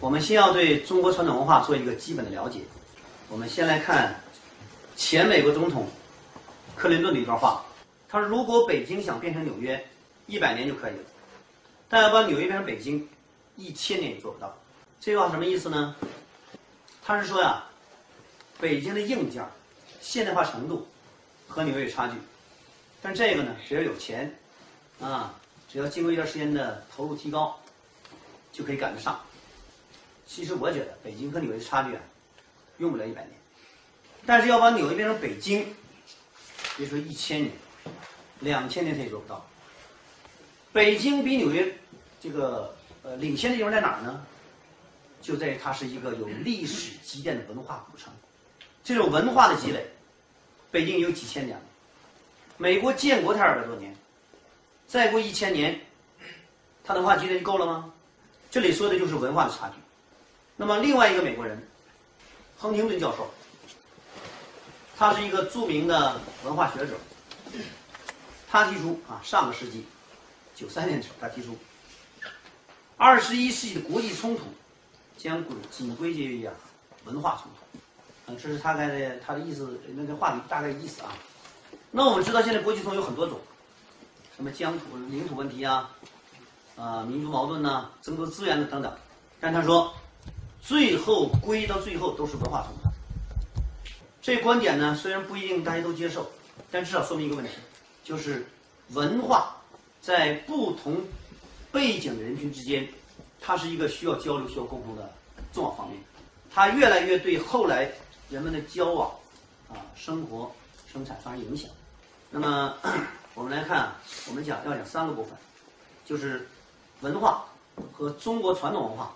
我们先要对中国传统文化做一个基本的了解。我们先来看前美国总统克林顿的一段话，他说：“如果北京想变成纽约，一百年就可以了；但要把纽约变成北京，一千年也做不到。”这句话什么意思呢？他是说呀，北京的硬件、现代化程度和纽约有差距，但这个呢，只要有钱，啊，只要经过一段时间的投入提高，就可以赶得上。其实我觉得北京和纽约的差距啊，用不了一百年，但是要把纽约变成北京，别说一千年，两千年他也做不到。北京比纽约这个呃领先的地方在哪儿呢？就在于它是一个有历史积淀的文化古城，这种文化的积累，北京有几千年了。美国建国才二百多年，再过一千年，它文化积累就够了吗？这里说的就是文化的差距。那么另外一个美国人，亨廷顿教授，他是一个著名的文化学者，他提出啊，上个世纪九三年的时候，他提出，二十一世纪的国际冲突。将归仅归结于啊文化冲突，嗯，这是大概的他的意思，那个话里大概意思啊。那我们知道现在国际冲突有很多种，什么疆土、领土问题啊，啊，民族矛盾呐，争夺资源的等等。但他说，最后归到最后都是文化冲突。这观点呢，虽然不一定大家都接受，但至少说明一个问题，就是文化在不同背景的人群之间。它是一个需要交流、需要沟通的重要方面，它越来越对后来人们的交往、啊生活、生产发生影响。那么 我们来看，我们讲要讲三个部分，就是文化和中国传统文化。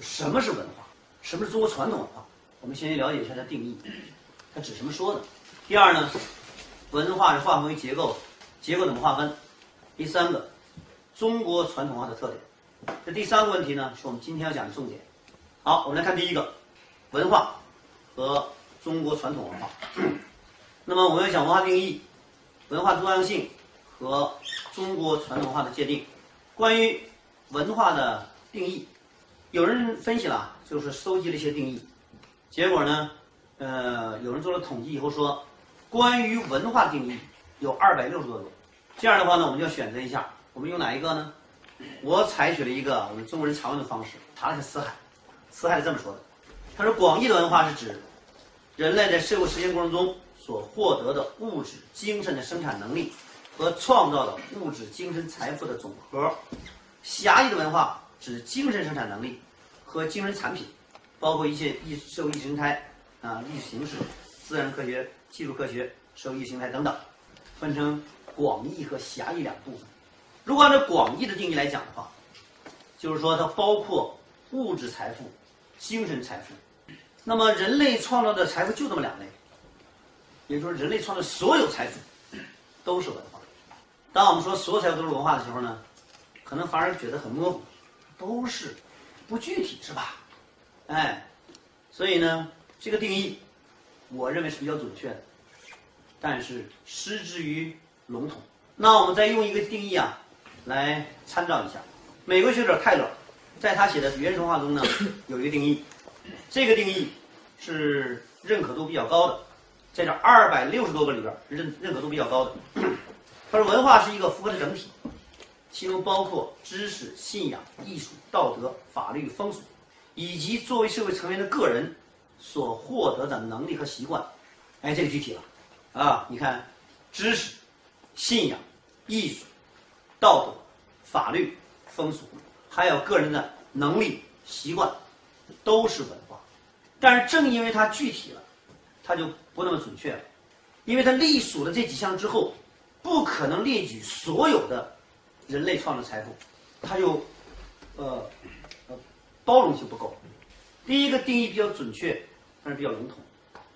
什么是文化？什么是中国传统文化？我们先了解一下它定义，它指什么说的？第二呢，文化是划分为结构，结构怎么划分？第三个，中国传统文化的特点。这第三个问题呢，是我们今天要讲的重点。好，我们来看第一个，文化和中国传统文化。那么我们要讲文化定义、文化多样性和中国传统文化的界定。关于文化的定义，有人分析了，就是收集了一些定义，结果呢，呃，有人做了统计以后说，关于文化定义有二百六十多种。这样的话呢，我们就要选择一下，我们用哪一个呢？我采取了一个我们中国人常用的方式，查了下辞海，辞海是这么说的：他说，广义的文化是指人类在社会实践过程中所获得的物质、精神的生产能力和创造的物质、精神财富的总和；狭义的文化指精神生产能力和精神产品，包括一些意社会意识形态啊、意识形式、自然科学、技术科学、社会意识形态等等，分成广义和狭义两部分。如果按照广义的定义来讲的话，就是说它包括物质财富、精神财富。那么人类创造的财富就这么两类，也就是人类创造所有财富都是文化。当我们说所有财富都是文化的时候呢，可能反而觉得很模糊，都是不具体是吧？哎，所以呢，这个定义我认为是比较准确的，但是失之于笼统。那我们再用一个定义啊。来参照一下，美国学者泰勒在他写的《原神话》中呢，有一个定义，这个定义是认可度比较高的，在这二百六十多个里边认认可度比较高的。他说，文化是一个复合的整体，其中包括知识、信仰、艺术、道德、法律、风俗，以及作为社会成员的个人所获得的能力和习惯。哎，这个具体了，啊，你看，知识、信仰、艺术。道德、法律、风俗，还有个人的能力、习惯，都是文化。但是正因为它具体了，它就不那么准确了，因为它隶属了这几项之后，不可能列举所有的人类创造财富，它就呃呃包容性不够。第一个定义比较准确，但是比较笼统；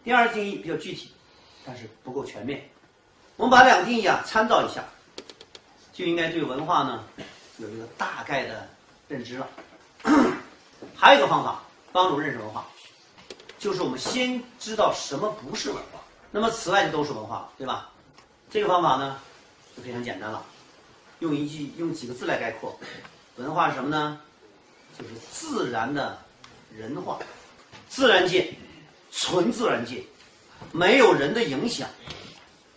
第二个定义比较具体，但是不够全面。我们把两个定义啊参照一下。就应该对文化呢有一个大概的认知了。还有一个方法帮助认识文化，就是我们先知道什么不是文化，那么此外就都是文化，对吧？这个方法呢就非常简单了，用一句用几个字来概括：文化是什么呢？就是自然的人化，自然界，纯自然界，没有人的影响，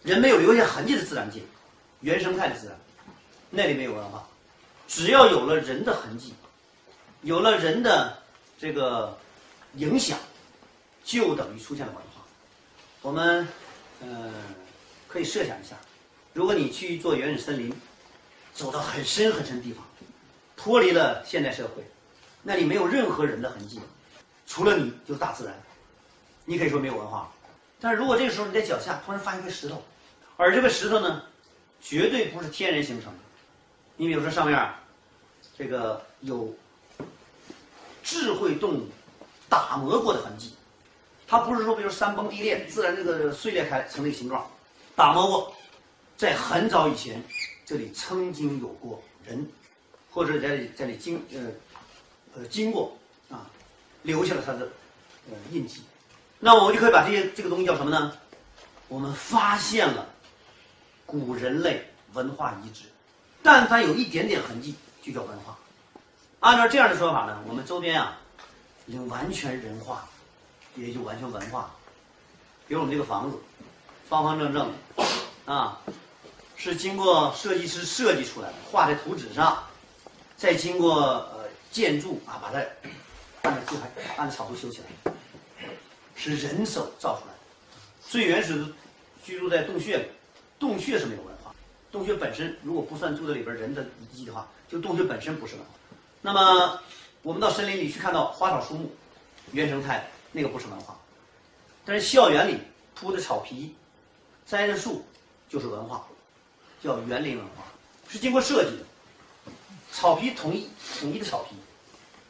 人没有留下痕迹的自然界，原生态的自然，那里没有文化。只要有了人的痕迹，有了人的这个影响，就等于出现了文化。我们嗯可以设想一下，如果你去做原始森林，走到很深很深的地方，脱离了现代社会，那里没有任何人的痕迹，除了你就是大自然，你可以说没有文化。但是如果这个时候你在脚下突然发现一块石头，而这个石头呢，绝对不是天然形成的，你比如说上面这个有智慧动物打磨过的痕迹，它不是说比如山崩地裂，自然这个碎裂开成那个形状，打磨过，在很早以前，这里曾经有过人，或者在这里在这里经呃呃经过啊，留下了它的呃印记。那我们就可以把这些这个东西叫什么呢？我们发现了古人类文化遗址，但凡有一点点痕迹，就叫文化。按照这样的说法呢，我们周边啊，已经完全人化，也就完全文化。比如我们这个房子，方方正正的，啊，是经过设计师设计出来的，画在图纸上，再经过呃建筑啊，把它按照按照草图修起来，是人手造出来的。最原始的居住在洞穴里，洞穴是没有文化。洞穴本身如果不算住在里边人的遗迹的话，就洞穴本身不是文化。那么我们到森林里去看到花草树木，原生态那个不是文化。但是校园里铺的草皮、栽的树就是文化，叫园林文化，是经过设计的。草皮统一统一的草皮，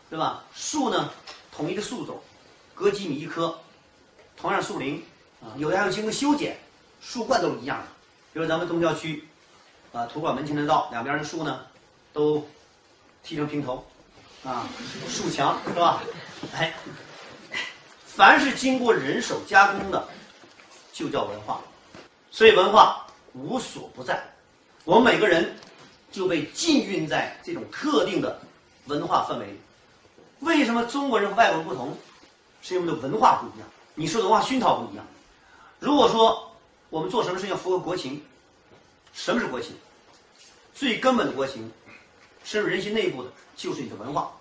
对吧？树呢，统一的树种，隔几米一棵，同样树林啊，有的还要经过修剪，树冠都是一样的。比如咱们东郊区，啊，图书馆门前的道两边的树呢，都剃成平头，啊，树墙是吧？哎，凡是经过人手加工的，就叫文化。所以文化无所不在，我们每个人就被浸润在这种特定的文化氛围里。为什么中国人和外国人不同？是因为我们的文化不一样，你说的文化熏陶不一样。如果说我们做什么事情符合国情，什么是国情？最根本的国情，深入人心内部的，就是你的文化。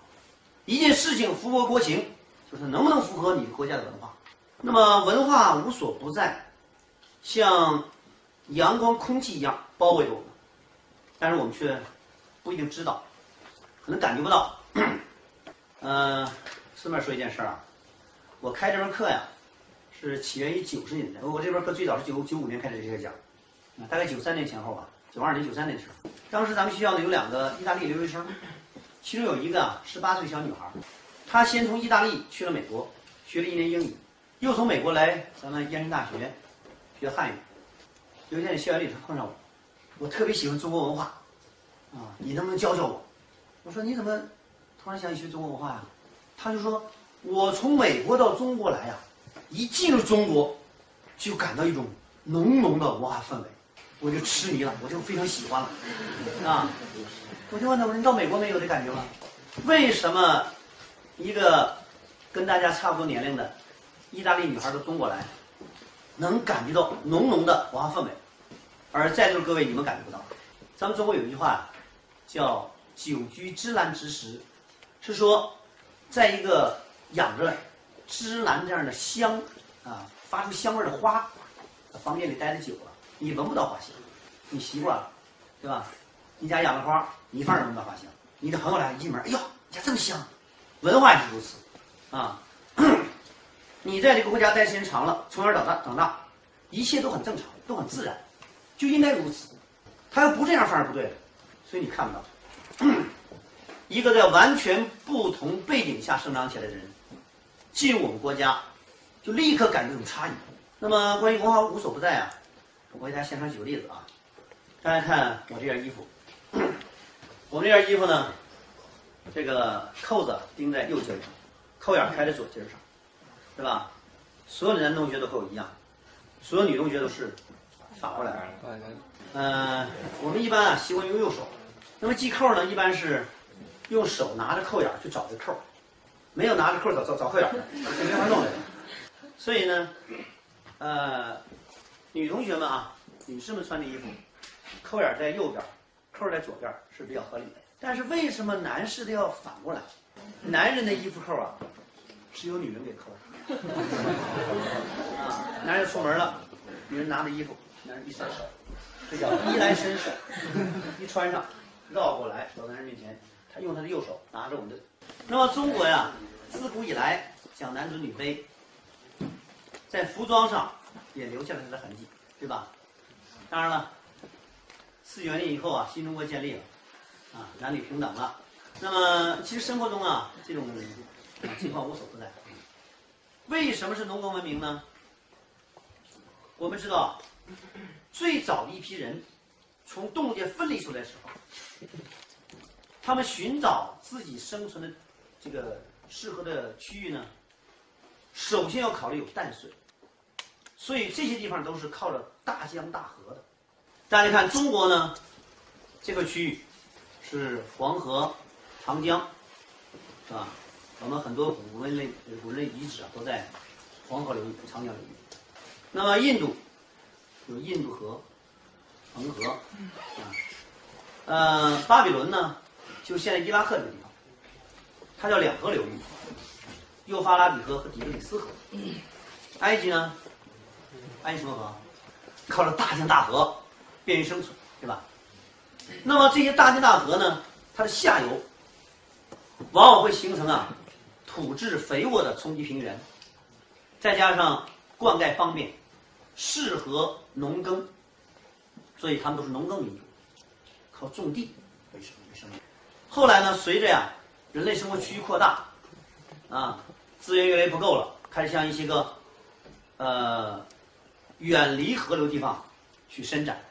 一件事情符合国情，就是能不能符合你国家的文化。那么文化无所不在，像阳光、空气一样包围着我们，但是我们却不一定知道，可能感觉不到。嗯、顺便说一件事儿啊，我开这门课呀，是起源于九十年代。我这门课最早是九九五年开始这个讲，大概九三年前后吧，九二年、九三年的时候，当时咱们学校呢有两个意大利留学生，其中有一个啊十八岁小女孩，她先从意大利去了美国，学了一年英语，又从美国来咱们燕山大学学汉语。有一天在校园里头碰上我，我特别喜欢中国文化，啊，你能不能教教我？我说你怎么突然想学中国文化呀、他就说，我从美国到中国来呀、一进入中国，就感到一种浓浓的文化氛围，我就痴迷了，我就非常喜欢了，啊，我就问他，我说你到美国没有这感觉吗？为什么一个跟大家差不多年龄的意大利女孩到中国来，能感觉到浓浓的文化氛围，而在座的各位你们感觉不到？咱们中国有一句话叫“久居芝兰之时”，是说在一个养着芝兰这样的香啊发出香味的花房间里待的久了，你闻不到花香，你习惯了，对吧？你家养了花，你一放也闻不到花香。你的朋友来一进门，哎呦，你家这么香，文化也是如此啊。你在这个国家待时间长了，从小长大长大，一切都很正常，都很自然，就应该如此。他要不这样，反而不对，所以你看不到。一个在完全不同背景下生长起来的人，进入我们国家，就立刻感觉有差异。那么关于文化无所不在啊，我给大家现场举个例子啊，大家看我这件衣服，我这件衣服呢，这个扣子钉在右襟上，扣眼开在左襟上，对吧？所有的男同学都和我一样，所有女同学都是反过来嗯。呃，我们一般啊习惯用右手，那么系扣呢，一般是用手拿着扣眼去找这扣儿，没有拿着扣早早早快点儿，这没法弄的。所以呢，呃，女同学们啊，女士们穿的衣服，扣眼在右边，扣在左边是比较合理的。但是为什么男士的要反过来？男人的衣服扣啊，是由女人给扣的。啊，男人出门了，女人拿着衣服，一伸手，这叫衣来伸手，一穿上，绕过来到男人面前，他用他的右手拿着我们的。那么中国呀，自古以来讲男尊女卑，在服装上也留下了它的痕迹，对吧？当然了，四九年以后啊，新中国建立了，啊，男女平等了。那么其实生活中啊，这种情况无所不在。为什么是农耕文明呢？我们知道，最早的一批人从动物界分离出来的时候，他们寻找自己生存的这个适合的区域呢，首先要考虑有淡水，所以这些地方都是靠着大江大河的。大家看中国呢，这个区域是黄河、长江，是吧？我们很多古人类古人类遗址啊，都在黄河流域、长江流域。那么印度有印度河、恒河啊，呃，巴比伦呢，就现在伊拉克这个地方，它叫两河流域，幼发拉底河和底格里斯河。埃及呢，埃及什么河？靠着大江大河，便于生存，对吧？那么这些大江大河呢，它的下游往往会形成啊。土质肥沃的冲积平原，再加上灌溉方便，适合农耕，所以他们都是农耕民族，靠种地为生为生。后来呢，随着呀人类生活区域扩大，啊资源越来越不够了，开始向一些个呃远离河流地方去伸展。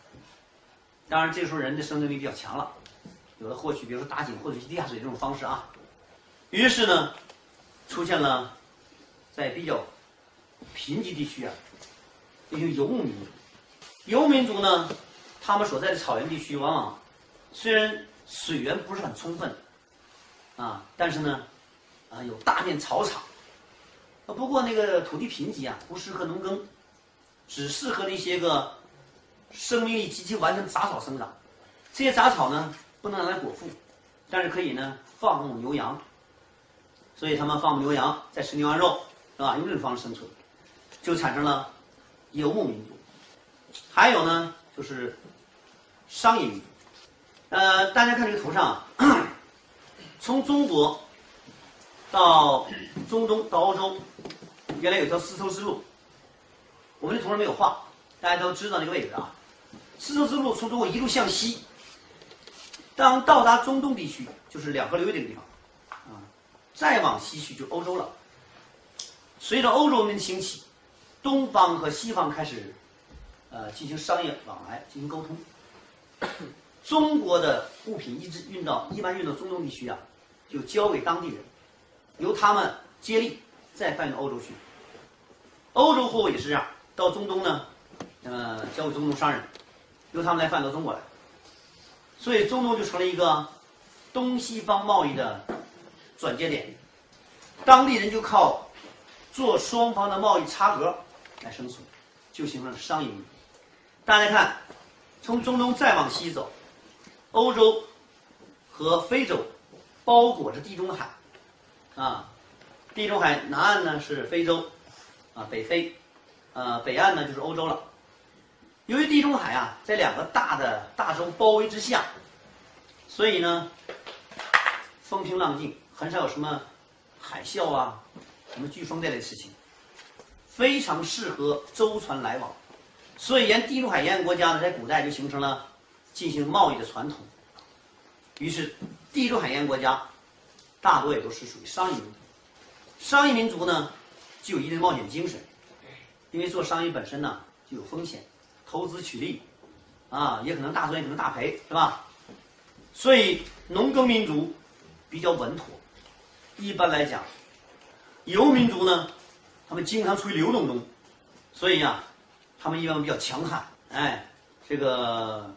当然，这时候人的生存力比较强了，有的获取，比如说打井获取地下水这种方式啊。于是呢。出现了，在比较贫瘠地区啊，这些游牧民族。游牧民族呢，他们所在的草原地区，往往虽然水源不是很充分，啊，但是呢，啊，有大片草场。啊，不过那个土地贫瘠啊，不适合农耕，只适合那些个生命力极其顽强的杂草生长。这些杂草呢，不能拿来果腹，但是可以呢，放牧牛羊。所以他们放牧牛羊，再吃牛羊肉，是吧？用这种方式生存，就产生了游牧民族。还有呢，就是商业民族。呃，大家看这个图上，从中国到中东到欧洲，原来有条丝绸之路。我们这图上没有画，大家都知道那个位置啊。丝绸之路从中国一路向西，当到达中东地区，就是两河流域这个地方。啊再往西去就欧洲了。随着欧洲文明的兴起，东方和西方开始，呃，进行商业往来，进行沟通。中国的物品一直运到，一般运到中东地区啊，就交给当地人，由他们接力再贩到欧洲去。欧洲货物也是这样，到中东呢，呃，交给中东商人，由他们来贩到中国来。所以中东就成了一个东西方贸易的。转接点，当地人就靠做双方的贸易差额来生存，就形成了商业民族。大家看，从中东再往西走，欧洲和非洲包裹着地中海，啊，地中海南岸呢是非洲，啊，北非，呃，北岸呢就是欧洲了。由于地中海啊在两个大的大洲包围之下，所以呢，风平浪静。很少有什么海啸啊，什么飓风这类事情，非常适合舟船来往，所以沿地中海沿岸国家呢，在古代就形成了进行贸易的传统。于是，地中海沿岸国家大多也都是属于商业民族。商业民族呢，具有一定冒险精神，因为做商业本身呢就有风险，投资取利啊，也可能大赚也可能大赔，是吧？所以，农耕民族比较稳妥。一般来讲，游民族呢，他们经常处于流动中，所以呀，他们一般比较强悍。哎，这个